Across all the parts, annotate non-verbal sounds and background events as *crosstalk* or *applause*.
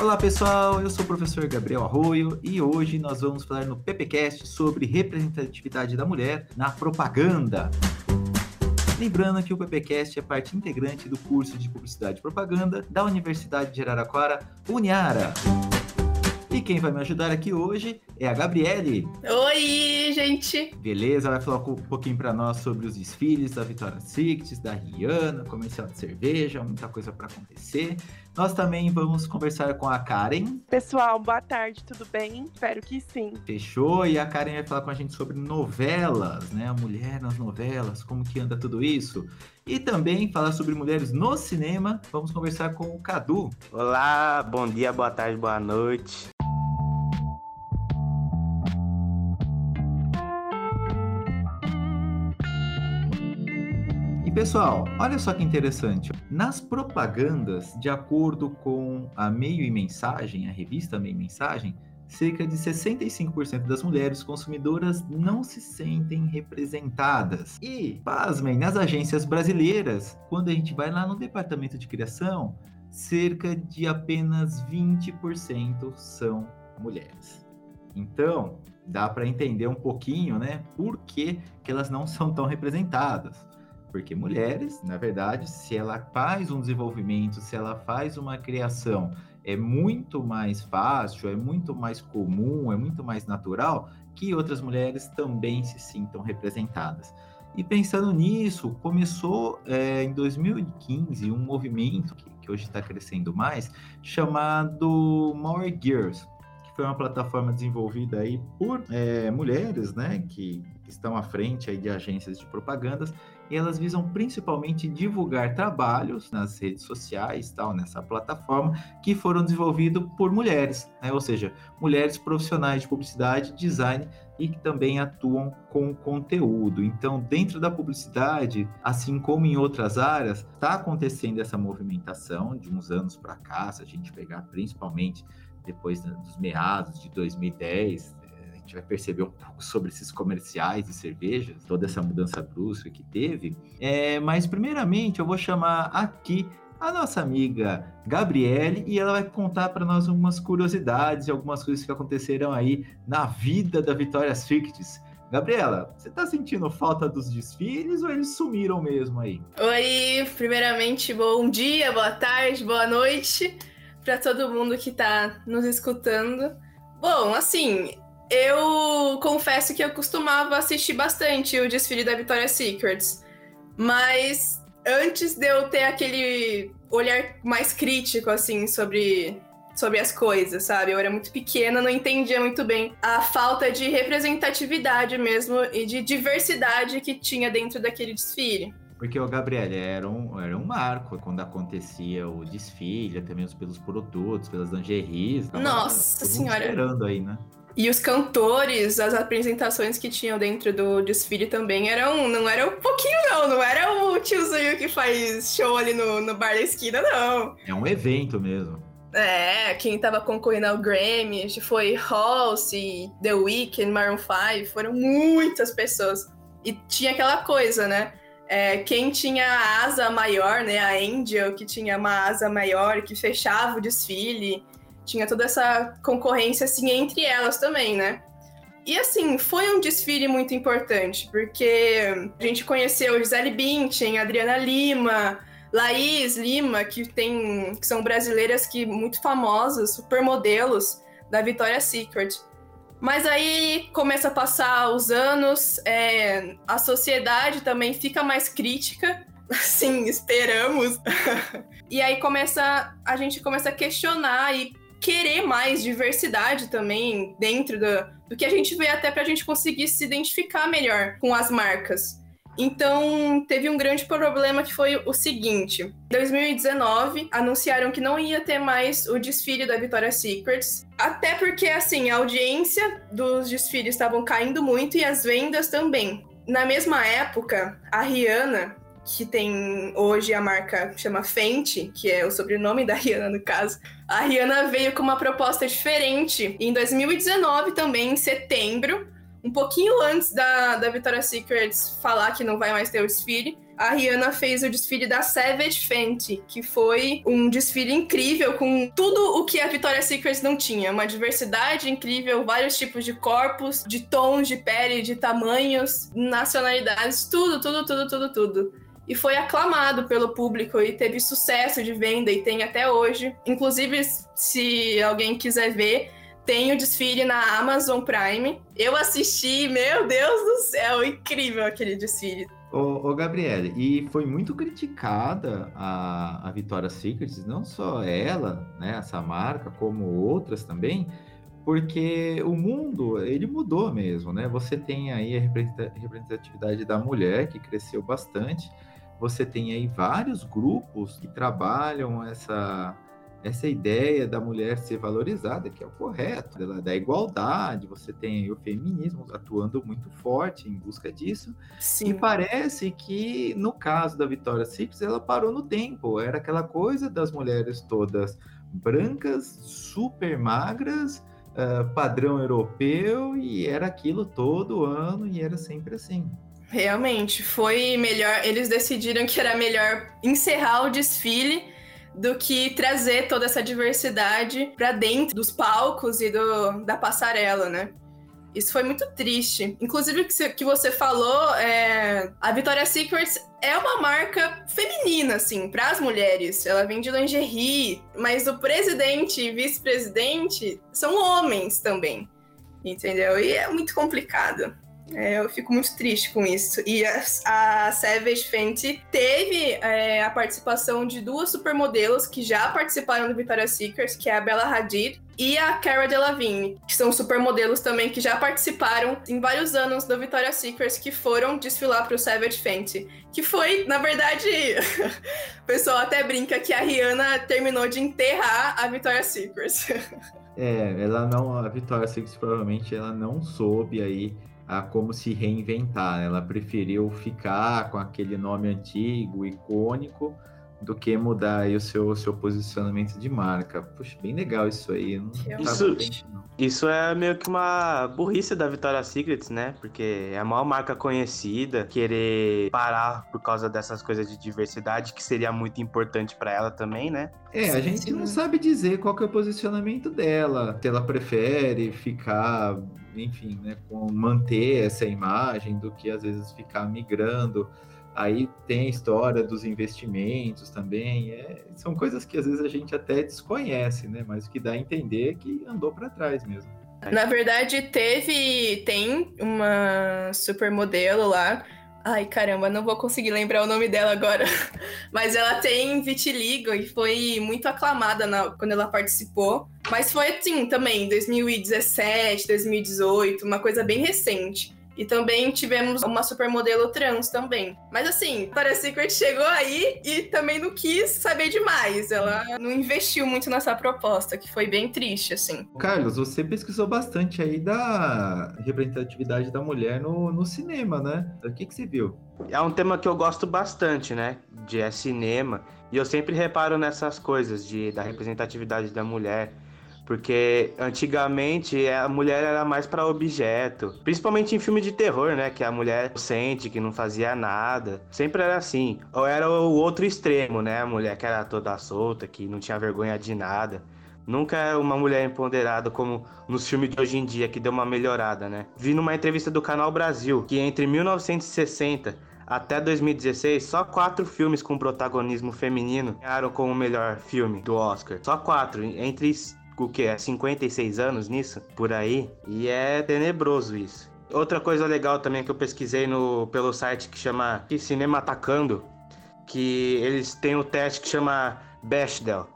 Olá pessoal, eu sou o professor Gabriel Arroio e hoje nós vamos falar no PPcast sobre representatividade da mulher na propaganda. Lembrando que o PPcast é parte integrante do curso de Publicidade e Propaganda da Universidade de Araraquara, Uniara. E quem vai me ajudar aqui hoje é a Gabriele. Oi, gente! Beleza, vai falar um pouquinho para nós sobre os desfiles da Vitória Secret, da Rihanna, comercial de cerveja, muita coisa para acontecer. Nós também vamos conversar com a Karen. Pessoal, boa tarde, tudo bem? Espero que sim. Fechou? E a Karen vai falar com a gente sobre novelas, né? A mulher nas novelas, como que anda tudo isso. E também falar sobre mulheres no cinema. Vamos conversar com o Cadu. Olá, bom dia, boa tarde, boa noite. Pessoal, olha só que interessante. Nas propagandas, de acordo com a Meio e Mensagem, a revista Meio e Mensagem, cerca de 65% das mulheres consumidoras não se sentem representadas. E, pasmem, nas agências brasileiras, quando a gente vai lá no departamento de criação, cerca de apenas 20% são mulheres. Então, dá para entender um pouquinho, né, por que, que elas não são tão representadas. Porque mulheres, na verdade, se ela faz um desenvolvimento, se ela faz uma criação, é muito mais fácil, é muito mais comum, é muito mais natural que outras mulheres também se sintam representadas. E pensando nisso, começou é, em 2015 um movimento que, que hoje está crescendo mais, chamado More Girls, que foi uma plataforma desenvolvida aí por é, mulheres, né, que estão à frente aí de agências de propagandas e elas visam principalmente divulgar trabalhos nas redes sociais, tal, nessa plataforma, que foram desenvolvidos por mulheres, né? ou seja, mulheres profissionais de publicidade, design e que também atuam com conteúdo. Então, dentro da publicidade, assim como em outras áreas, está acontecendo essa movimentação de uns anos para cá, se a gente pegar principalmente depois dos meados de 2010, gente vai perceber um pouco sobre esses comerciais de cervejas, toda essa mudança brusca que teve. É, mas, primeiramente, eu vou chamar aqui a nossa amiga Gabriele e ela vai contar para nós algumas curiosidades e algumas coisas que aconteceram aí na vida da Vitória Secrets. Gabriela, você tá sentindo falta dos desfiles ou eles sumiram mesmo aí? Oi, primeiramente, bom dia, boa tarde, boa noite para todo mundo que tá nos escutando. Bom, assim, eu confesso que eu costumava assistir bastante o desfile da Victoria's Secrets, mas antes de eu ter aquele olhar mais crítico, assim, sobre, sobre as coisas, sabe? Eu era muito pequena, não entendia muito bem a falta de representatividade mesmo e de diversidade que tinha dentro daquele desfile. Porque o Gabriel era um, era um marco quando acontecia o desfile, até mesmo pelos produtos, pelas lingeries. Nossa senhora! Esperando aí, né? E os cantores, as apresentações que tinham dentro do desfile também eram. Não era um pouquinho, não. Não era o tiozinho que faz show ali no, no bar da esquina, não. É um evento mesmo. É, quem tava concorrendo ao Grammy foi Halsey, The Weeknd, Maroon 5, foram muitas pessoas. E tinha aquela coisa, né? É, quem tinha a asa maior, né? A Angel, que tinha uma asa maior, que fechava o desfile tinha toda essa concorrência assim entre elas também, né? E assim, foi um desfile muito importante, porque a gente conheceu Gisele Bündchen, Adriana Lima, Laís Lima, que tem que são brasileiras que muito famosas, supermodelos da Victoria's Secret. Mas aí começa a passar os anos, é, a sociedade também fica mais crítica, *laughs* assim, esperamos. *laughs* e aí começa a gente começa a questionar e querer mais diversidade também dentro do, do que a gente vê até para a gente conseguir se identificar melhor com as marcas. Então, teve um grande problema que foi o seguinte: em 2019, anunciaram que não ia ter mais o desfile da Victoria's Secrets, até porque assim, a audiência dos desfiles estavam caindo muito e as vendas também. Na mesma época, a Rihanna, que tem hoje a marca chama Fenty, que é o sobrenome da Rihanna no caso. A Rihanna veio com uma proposta diferente em 2019 também, em setembro, um pouquinho antes da, da Victoria's Secrets falar que não vai mais ter o desfile, a Rihanna fez o desfile da Savage Fenty, que foi um desfile incrível com tudo o que a Victoria's Secret não tinha, uma diversidade incrível, vários tipos de corpos, de tons de pele, de tamanhos, nacionalidades, tudo, tudo, tudo, tudo, tudo. E foi aclamado pelo público e teve sucesso de venda e tem até hoje. Inclusive, se alguém quiser ver, tem o desfile na Amazon Prime. Eu assisti, meu Deus do céu, incrível aquele desfile. Ô, ô Gabriele, e foi muito criticada a, a Victoria's Secret, não só ela, né, essa marca, como outras também, porque o mundo, ele mudou mesmo, né? Você tem aí a representatividade da mulher, que cresceu bastante, você tem aí vários grupos que trabalham essa essa ideia da mulher ser valorizada, que é o correto, da, da igualdade, você tem o feminismo atuando muito forte em busca disso. Sim. E parece que, no caso da Vitória Secret, ela parou no tempo. Era aquela coisa das mulheres todas brancas, super magras, uh, padrão europeu, e era aquilo todo ano, e era sempre assim. Realmente, foi melhor. Eles decidiram que era melhor encerrar o desfile do que trazer toda essa diversidade para dentro dos palcos e do, da passarela, né? Isso foi muito triste. Inclusive, o que, você falou, é... a Victoria's Secret é uma marca feminina, assim, para as mulheres. Ela vende lingerie, mas o presidente e vice-presidente são homens também, entendeu? E é muito complicado. É, eu fico muito triste com isso. E a, a Savage Fenty teve é, a participação de duas supermodelos que já participaram do Victoria's Secret, que é a Bella Hadid e a Cara Delevingne, que são supermodelos também que já participaram em vários anos do Victoria's Secret, que foram desfilar para o Savage Fenty. Que foi, na verdade, *laughs* o pessoal até brinca que a Rihanna terminou de enterrar a Victoria's Secret. *laughs* É, ela não, a Victoria's Secret provavelmente ela não soube aí a como se reinventar. Né? Ela preferiu ficar com aquele nome antigo, icônico, do que mudar aí o seu, seu posicionamento de marca. Puxa, bem legal isso aí. Não isso, isso é meio que uma burrice da Victoria's Secret, né? Porque é a maior marca conhecida, querer parar por causa dessas coisas de diversidade, que seria muito importante para ela também, né? É, a gente não sabe dizer qual que é o posicionamento dela, se ela prefere ficar, enfim, né, com manter essa imagem do que às vezes ficar migrando Aí tem a história dos investimentos também. É, são coisas que às vezes a gente até desconhece, né? Mas o que dá a entender é que andou para trás mesmo. Na verdade, teve. Tem uma supermodelo lá. Ai, caramba, não vou conseguir lembrar o nome dela agora. *laughs* Mas ela tem vitiligo e foi muito aclamada na, quando ela participou. Mas foi assim também, 2017, 2018, uma coisa bem recente. E também tivemos uma supermodelo trans também. Mas assim, Victoria's Secret chegou aí e também não quis saber demais. Ela não investiu muito nessa proposta, que foi bem triste, assim. Carlos, você pesquisou bastante aí da representatividade da mulher no, no cinema, né? O que, que você viu? É um tema que eu gosto bastante, né? De é cinema. E eu sempre reparo nessas coisas de, da representatividade da mulher porque antigamente a mulher era mais para objeto, principalmente em filme de terror, né? Que a mulher sente que não fazia nada. Sempre era assim. Ou era o outro extremo, né? A mulher que era toda solta, que não tinha vergonha de nada. Nunca é uma mulher empoderada como nos filmes de hoje em dia, que deu uma melhorada, né? Vi numa entrevista do Canal Brasil que entre 1960 até 2016, só quatro filmes com protagonismo feminino ganharam como melhor filme do Oscar. Só quatro, entre o que? É 56 anos nisso? Por aí. E é tenebroso isso. Outra coisa legal também que eu pesquisei no, pelo site que chama Cinema Atacando, que eles têm um teste que chama Bechdel.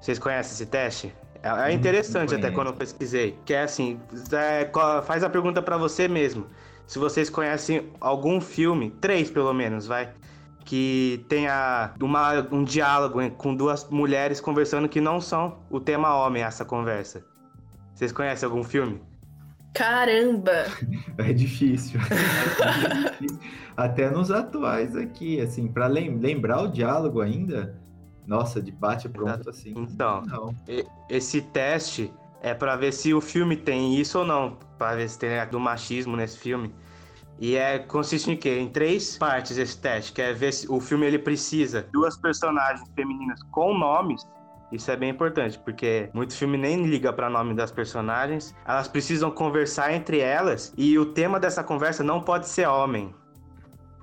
Vocês conhecem esse teste? É, é interessante até quando eu pesquisei. Que é assim, é, faz a pergunta para você mesmo. se vocês conhecem algum filme, três pelo menos, vai, que tenha uma, um diálogo com duas mulheres conversando que não são o tema homem essa conversa. Vocês conhecem algum filme? Caramba! *laughs* É difícil. É *laughs* difícil. Até nos atuais aqui, assim, para lem lembrar o diálogo ainda, nossa, de bate pronto assim. Então, não. esse teste é para ver se o filme tem isso ou não, para ver se tem do machismo nesse filme. E é consiste em quê? Em três partes esse teste, que é ver se o filme ele precisa duas personagens femininas com nomes isso é bem importante, porque muito filme nem liga para nome das personagens. Elas precisam conversar entre elas e o tema dessa conversa não pode ser homem.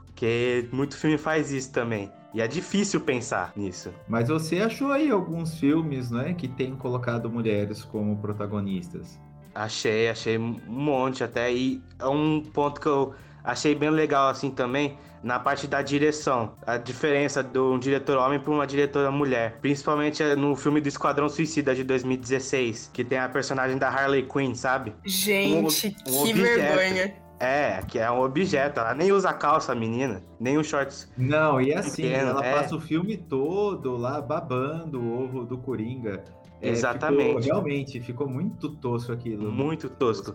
Porque muito filme faz isso também. E é difícil pensar nisso. Mas você achou aí alguns filmes, né, que tem colocado mulheres como protagonistas? Achei, achei um monte até. E é um ponto que eu achei bem legal assim também na parte da direção. A diferença de um diretor homem para uma diretora mulher. Principalmente no filme do Esquadrão Suicida de 2016, que tem a personagem da Harley Quinn, sabe? Gente, um, um que objeto. vergonha. É, que é um objeto. Ela nem usa calça, menina. Nem os shorts. Não, e assim, pequeno, ela é. passa o filme todo lá babando o ovo do Coringa. É, Exatamente. Ficou, realmente, ficou muito tosco aquilo. Muito tosco.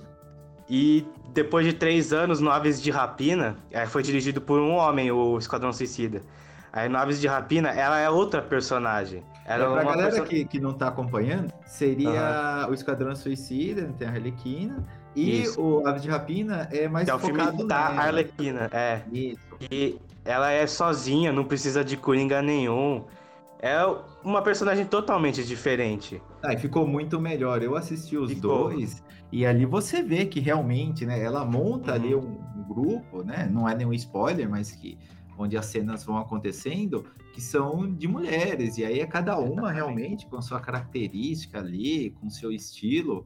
E depois de três anos no Aves de Rapina, é, foi dirigido por um homem, o Esquadrão Suicida. Aí no Aves de Rapina, ela é outra personagem. Ela é, pra galera que, que não tá acompanhando, seria uhum. o Esquadrão Suicida, tem a Arlequina. E Isso. o Aves de Rapina é mais que é o filme da nela. Arlequina, é. Isso. E ela é sozinha, não precisa de coringa nenhum. É uma personagem totalmente diferente. Ah, e ficou muito melhor. Eu assisti os ficou. dois e ali você vê que realmente, né, ela monta uhum. ali um, um, grupo, né? Não é nenhum spoiler, mas que onde as cenas vão acontecendo, que são de mulheres, e aí é cada uma realmente com sua característica ali, com seu estilo,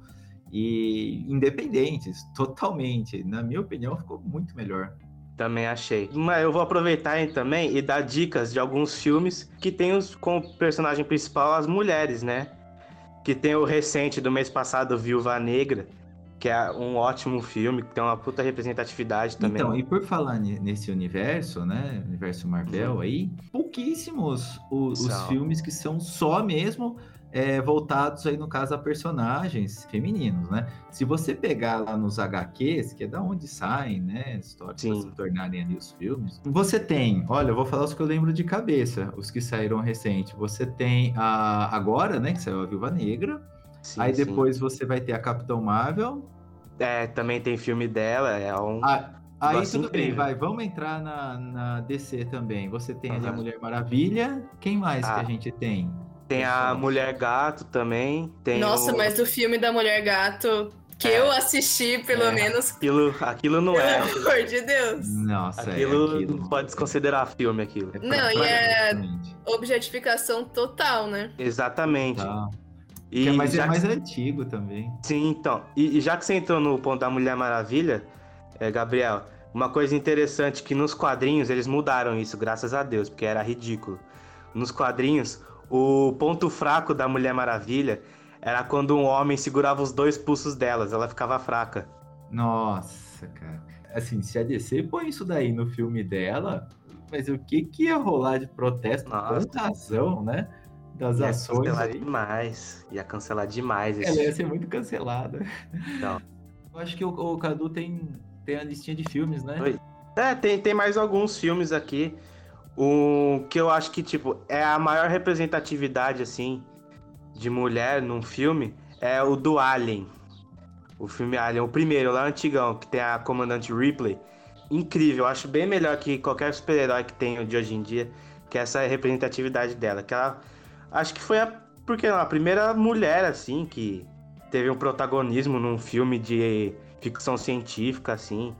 e independentes, totalmente. Na minha opinião, ficou muito melhor. Também achei. Mas eu vou aproveitar também e dar dicas de alguns filmes que tem os, como personagem principal as mulheres, né? Que tem o recente do mês passado, Viúva Negra, que é um ótimo filme, que tem uma puta representatividade também. Então, e por falar nesse universo, né? Universo Marvel uhum. aí, pouquíssimos os, os filmes que são só mesmo é, voltados aí, no caso, a personagens femininos, né? Se você pegar lá nos HQs, que é da onde saem, né, histórias se tornarem ali os filmes, você tem, olha, eu vou falar os que eu lembro de cabeça, os que saíram recente. Você tem a agora, né, que saiu a Viúva Negra. Sim, aí depois sim. você vai ter a Capitão Marvel. É, também tem filme dela, é um ah, Aí tudo incrível. bem, vai, vamos entrar na, na DC também. Você tem uhum. ali a Mulher Maravilha. Quem mais ah. que a gente tem? Tem a Mulher Gato também. Tem Nossa, o... mas o filme da Mulher Gato que é. eu assisti, pelo é. menos. Aquilo, aquilo não pelo é. Pelo amor de Deus. Nossa, aquilo, é aquilo não pode desconsiderar filme aquilo. É não, e é objetificação total, né? Exatamente. E é mais, é mais antigo também. Sim, então. E, e, já que você entrou no ponto da Mulher Maravilha, é, Gabriel, uma coisa interessante que nos quadrinhos eles mudaram isso, graças a Deus, porque era ridículo. Nos quadrinhos, o ponto fraco da Mulher Maravilha era quando um homem segurava os dois pulsos delas, ela ficava fraca. Nossa, cara. Assim, se a DC põe isso daí no filme dela, mas o que que ia rolar de protesto Nossa. com razão, né? Das ia ações. Ia cancelar aí. demais. Ia cancelar demais. Ela ia ser muito cancelada. Não. Eu acho que o, o Cadu tem, tem a listinha de filmes, né? É, tem, tem mais alguns filmes aqui. O que eu acho que, tipo, é a maior representatividade, assim, de mulher num filme é o do Alien. O filme Alien, o primeiro, lá antigão, que tem a comandante Ripley. Incrível, eu acho bem melhor que qualquer super-herói que tem de hoje em dia, que é essa representatividade dela. Que ela, acho que foi a, porque não, a primeira mulher, assim, que teve um protagonismo num filme de ficção científica, assim.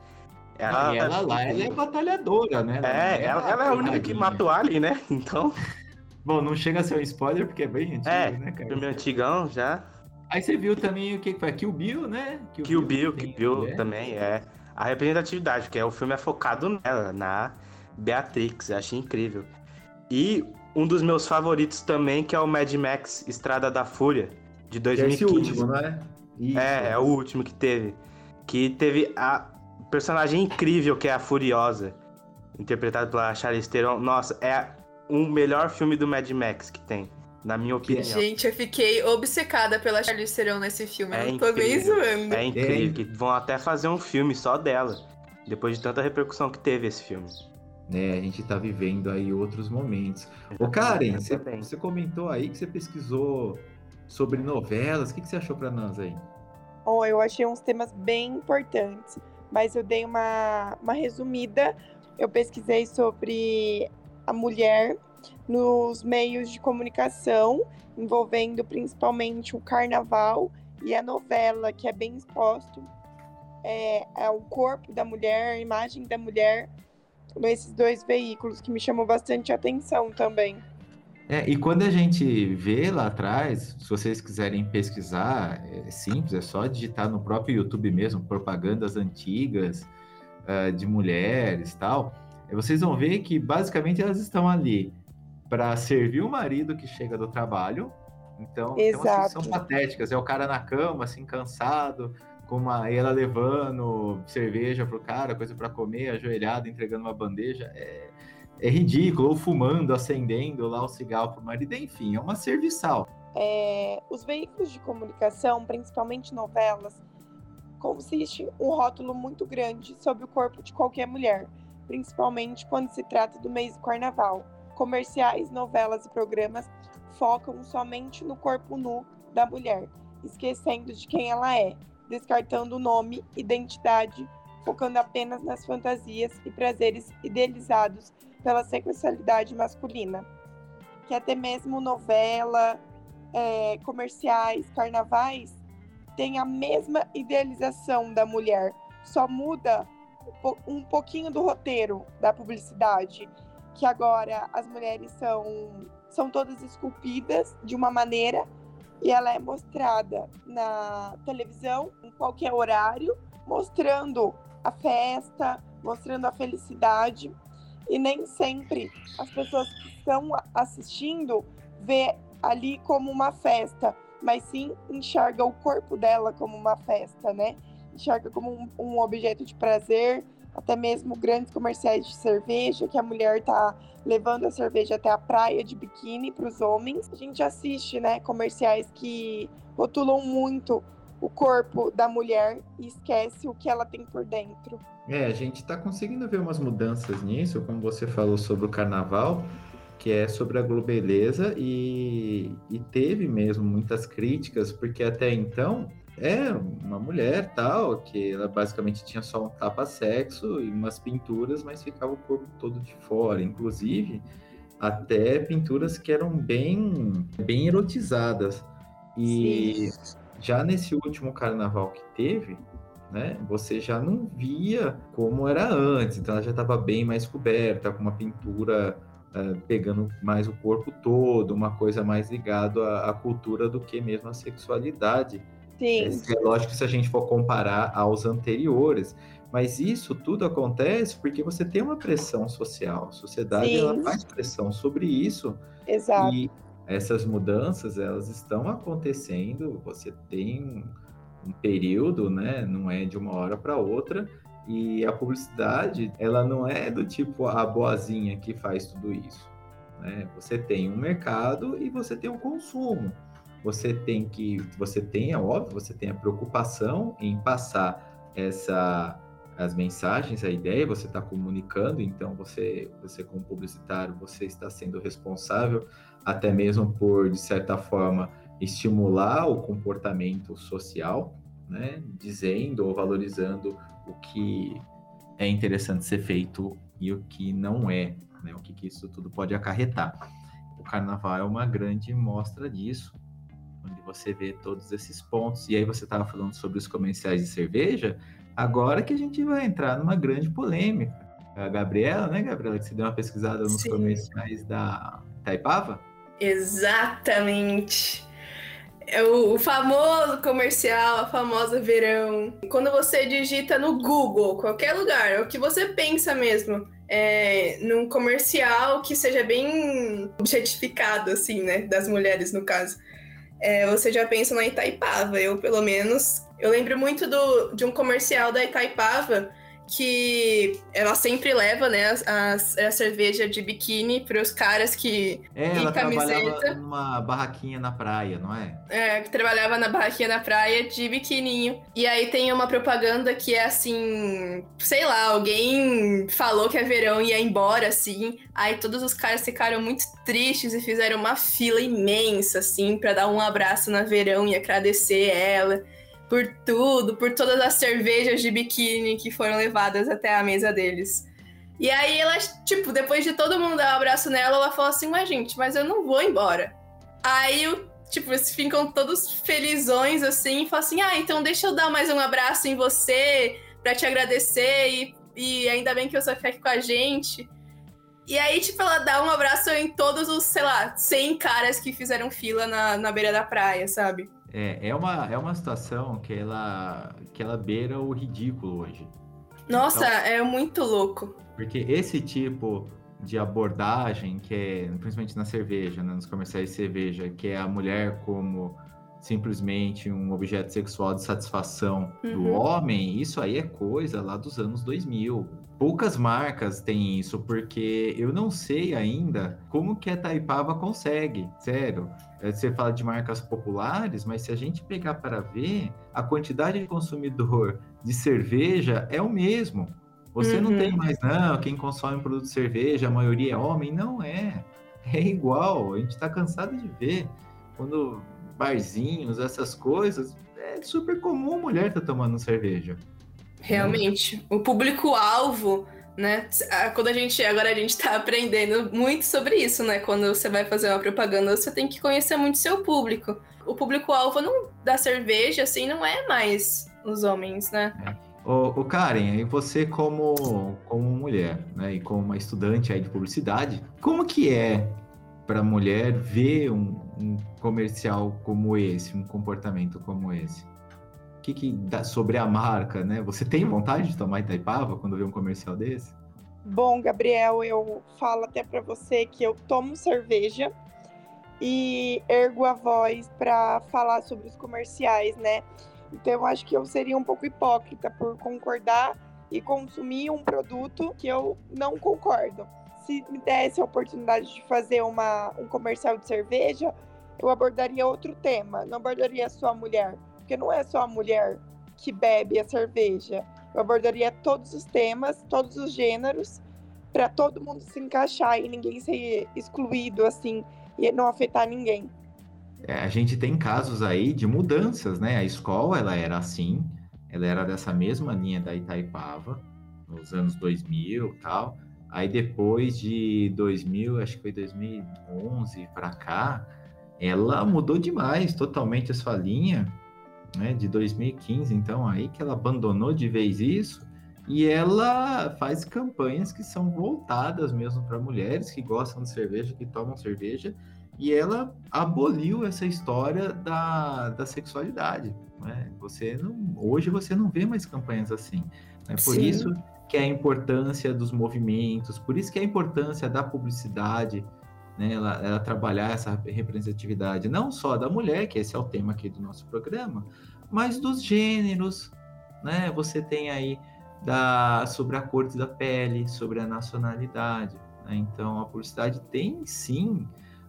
Ela, e ela lá, ela é batalhadora, né? É, ela, ela é a única que mata o Alien, né? *laughs* Então. Bom, não chega a ser um spoiler, porque é bem antigo, é, né, cara? Filme antigão já. Aí você viu também o que foi? Kill Bill, né? Kill, Kill Bill, Kill Bill é. também é. A representatividade, porque é, o filme é focado nela, na Beatrix, eu achei incrível. E um dos meus favoritos também, que é o Mad Max Estrada da Fúria, de 2015. É esse último, não é? Isso. É, é o último que teve. Que teve a personagem incrível que é a Furiosa, interpretada pela Charlize Theron. Nossa, é o melhor filme do Mad Max que tem, na minha opinião. Gente, eu fiquei obcecada pela Charlize Theron nesse filme. É eu não tô nem zoando. É incrível, que vão até fazer um filme só dela, depois de tanta repercussão que teve esse filme. né? A gente tá vivendo aí outros momentos. Ô, Karen, você, você comentou aí que você pesquisou sobre novelas. O que, que você achou pra nós aí? Bom, eu achei uns temas bem importantes, mas eu dei uma, uma resumida. Eu pesquisei sobre a mulher nos meios de comunicação, envolvendo principalmente o carnaval e a novela, que é bem exposto é, é o corpo da mulher, a imagem da mulher nesses dois veículos, que me chamou bastante atenção também. É, e quando a gente vê lá atrás, se vocês quiserem pesquisar, é simples, é só digitar no próprio YouTube mesmo, propagandas antigas ah, de mulheres tal. E vocês vão ver que basicamente elas estão ali para servir o marido que chega do trabalho. Então, que Exato. são patéticas. É o cara na cama, assim, cansado, com uma, ela levando cerveja pro cara, coisa para comer, ajoelhado, entregando uma bandeja. É, é ridículo, ou fumando, acendendo lá o cigarro pro marido, enfim, é uma serviçal. É, os veículos de comunicação, principalmente novelas, consiste um rótulo muito grande sobre o corpo de qualquer mulher, principalmente quando se trata do mês do carnaval. Comerciais, novelas e programas focam somente no corpo nu da mulher, esquecendo de quem ela é, descartando o nome, identidade, focando apenas nas fantasias e prazeres idealizados pela sexualidade masculina. Que até mesmo novela, é, comerciais, carnavais, tem a mesma idealização da mulher, só muda um pouquinho do roteiro da publicidade, que agora as mulheres são, são todas esculpidas de uma maneira e ela é mostrada na televisão, em qualquer horário, mostrando a festa, mostrando a felicidade. E nem sempre as pessoas que estão assistindo vê ali como uma festa, mas sim enxerga o corpo dela como uma festa, né? Enxerga como um, um objeto de prazer, até mesmo grandes comerciais de cerveja, que a mulher tá levando a cerveja até a praia de biquíni para os homens. A gente assiste, né, comerciais que rotulam muito o corpo da mulher e esquece o que ela tem por dentro. É, a gente está conseguindo ver umas mudanças nisso, como você falou sobre o carnaval, que é sobre a globeleza, e, e teve mesmo muitas críticas, porque até então é uma mulher tal, que ela basicamente tinha só um tapa-sexo e umas pinturas, mas ficava o corpo todo de fora, inclusive até pinturas que eram bem, bem erotizadas. E já nesse último carnaval que teve, né, você já não via como era antes, então ela já estava bem mais coberta, com uma pintura eh, pegando mais o corpo todo, uma coisa mais ligada à, à cultura do que mesmo à sexualidade. Sim, É, é lógico que se a gente for comparar aos anteriores, mas isso tudo acontece porque você tem uma pressão social, a sociedade Sim. ela faz pressão sobre isso exato. e essas mudanças, elas estão acontecendo, você tem um, período, né? Não é de uma hora para outra. E a publicidade, ela não é do tipo a boazinha que faz tudo isso. Né? Você tem um mercado e você tem um consumo. Você tem que, você tem, é óbvio, você tem a preocupação em passar essa as mensagens, a ideia, você está comunicando, então você, você como publicitário, você está sendo responsável até mesmo por, de certa forma, estimular o comportamento social, né? dizendo ou valorizando o que é interessante ser feito e o que não é, né? o que, que isso tudo pode acarretar. O carnaval é uma grande mostra disso, onde você vê todos esses pontos. E aí você estava falando sobre os comerciais de cerveja, agora que a gente vai entrar numa grande polêmica. A Gabriela, né, Gabriela, que você deu uma pesquisada nos Sim. comerciais da Taipava? Exatamente. É o, famoso comercial, a famosa verão. Quando você digita no Google, qualquer lugar, é o que você pensa mesmo. É, num comercial que seja bem objetificado, assim, né? Das mulheres, no caso. É, você já pensa na Itaipava. Eu, pelo menos, eu lembro muito do, de um comercial da Itaipava que ela sempre leva, né, a, a cerveja de biquíni para os caras que. É, ela camiseta. trabalhava numa barraquinha na praia, não é? É, que trabalhava na barraquinha na praia de biquininho. E aí tem uma propaganda que é assim, sei lá, alguém falou que é verão e ia embora, assim. Aí todos os caras ficaram muito tristes e fizeram uma fila imensa, assim, para dar um abraço na verão e agradecer ela por tudo, por todas as cervejas de biquíni que foram levadas até a mesa deles. E aí ela, tipo, depois de todo mundo dar um abraço nela, ela falou assim, mas gente, mas eu não vou embora. Aí, tipo, eles ficam todos felizões, assim, e falam assim, ah, então deixa eu dar mais um abraço em você, para te agradecer, e, e ainda bem que você fica aqui com a gente. E aí, tipo, ela dá um abraço em todos os, sei lá, 100 caras que fizeram fila na, na beira da praia, sabe? É, é, uma, é uma situação que ela, que ela beira o ridículo hoje. Nossa, então, é muito louco. Porque esse tipo de abordagem, que é principalmente na cerveja, né, nos comerciais de cerveja, que é a mulher como simplesmente um objeto sexual de satisfação uhum. do homem, isso aí é coisa lá dos anos 2000. Poucas marcas têm isso, porque eu não sei ainda como que a Taipava consegue, sério. É, você fala de marcas populares, mas se a gente pegar para ver, a quantidade de consumidor de cerveja é o mesmo. Você uhum. não tem mais, não, quem consome produto de cerveja, a maioria é homem. Não é. É igual. A gente está cansado de ver. Quando barzinhos, essas coisas, é super comum mulher estar tá tomando cerveja. Realmente. Né? O público-alvo né? Quando a gente agora a gente tá aprendendo muito sobre isso, né? Quando você vai fazer uma propaganda, você tem que conhecer muito seu público. O público-alvo não da cerveja assim não é mais os homens, né? É. O, Karen, e você como como mulher, né, e como uma estudante aí de publicidade, como que é para mulher ver um, um comercial como esse, um comportamento como esse? Que, que dá sobre a marca, né? Você tem vontade de tomar Itaipava quando vê um comercial desse? Bom, Gabriel, eu falo até para você que eu tomo cerveja e ergo a voz para falar sobre os comerciais, né? Então eu acho que eu seria um pouco hipócrita por concordar e consumir um produto que eu não concordo. Se me desse a oportunidade de fazer uma, um comercial de cerveja, eu abordaria outro tema, não abordaria só a mulher porque não é só a mulher que bebe a cerveja. Eu abordaria todos os temas, todos os gêneros, para todo mundo se encaixar e ninguém ser excluído assim e não afetar ninguém. É, a gente tem casos aí de mudanças, né? A escola ela era assim, ela era dessa mesma linha da Itaipava nos anos 2000, tal. Aí depois de 2000, acho que foi 2011 para cá, ela mudou demais, totalmente a sua linha né, de 2015, então aí que ela abandonou de vez isso e ela faz campanhas que são voltadas mesmo para mulheres que gostam de cerveja, que tomam cerveja, e ela aboliu essa história da, da sexualidade. Né? Você não, hoje você não vê mais campanhas assim. Né? Por Sim. isso que é a importância dos movimentos, por isso que é a importância da publicidade, né, ela, ela, trabalhar essa representatividade não só da mulher, que esse é o tema aqui do nosso programa, mas dos gêneros, né? Você tem aí da, sobre a cor da pele, sobre a nacionalidade. Né? Então, a publicidade tem sim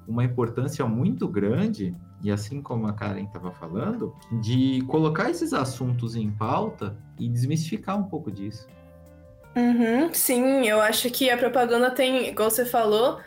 uma importância muito grande, e assim como a Karen estava falando, de colocar esses assuntos em pauta e desmistificar um pouco disso. Uhum, sim, eu acho que a propaganda tem, igual você falou,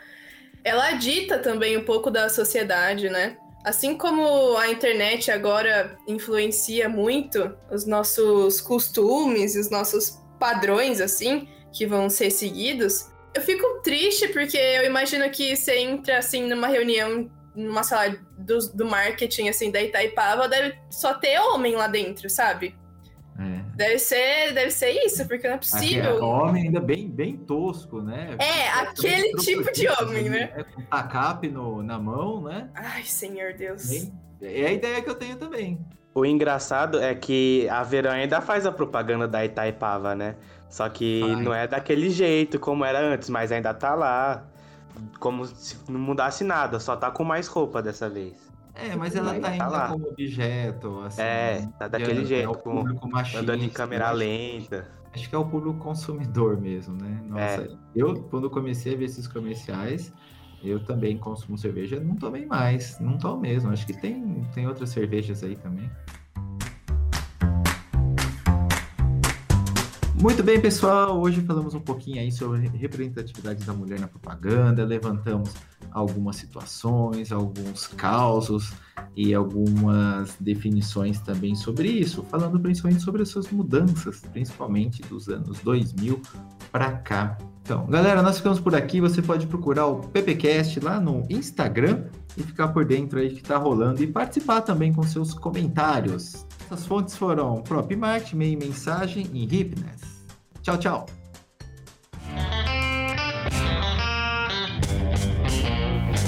ela dita também um pouco da sociedade, né? Assim como a internet agora influencia muito os nossos costumes, os nossos padrões, assim, que vão ser seguidos, eu fico triste porque eu imagino que você entra, assim, numa reunião, numa sala do, do marketing, assim, da Itaipava, deve só ter homem lá dentro, sabe? É. Deve ser, deve ser isso, porque não é possível. É, homem ainda bem, bem tosco, né? É, aquele tipo de homem, né? É, com tacape no, na mão, né? Ai, senhor Deus. Bem, é a ideia que eu tenho também. O engraçado é que a Verão ainda faz a propaganda da Itaipava, né? Só que Ai. não é daquele jeito como era antes, mas ainda tá lá. Como se não mudasse nada, só tá com mais roupa dessa vez. É, mas ela tá Tá ainda lá. como objeto, assim. É, né? tá daquele É- jeito, é o com- público machista, Andando em câmera lenta. Acho que é o público consumidor mesmo, né? Nossa, É. eu, quando comecei a ver esses comerciais, eu também consumo cerveja, não tomei mais, não tomo mesmo. Acho que tem, tem outras cervejas aí também. Muito bem, pessoal. Hoje falamos um pouquinho aí sobre representatividade da mulher na propaganda, levantamos algumas situações, alguns causos e algumas definições também sobre isso, falando principalmente sobre essas mudanças, principalmente dos anos 2000 para cá. Então, galera, nós ficamos por aqui. Você pode procurar o PPcast lá no Instagram e ficar por dentro aí que está rolando e participar também com seus comentários. Essas fontes foram Prop Market, Meio Mensagem e Hipness. Tchau, tchau.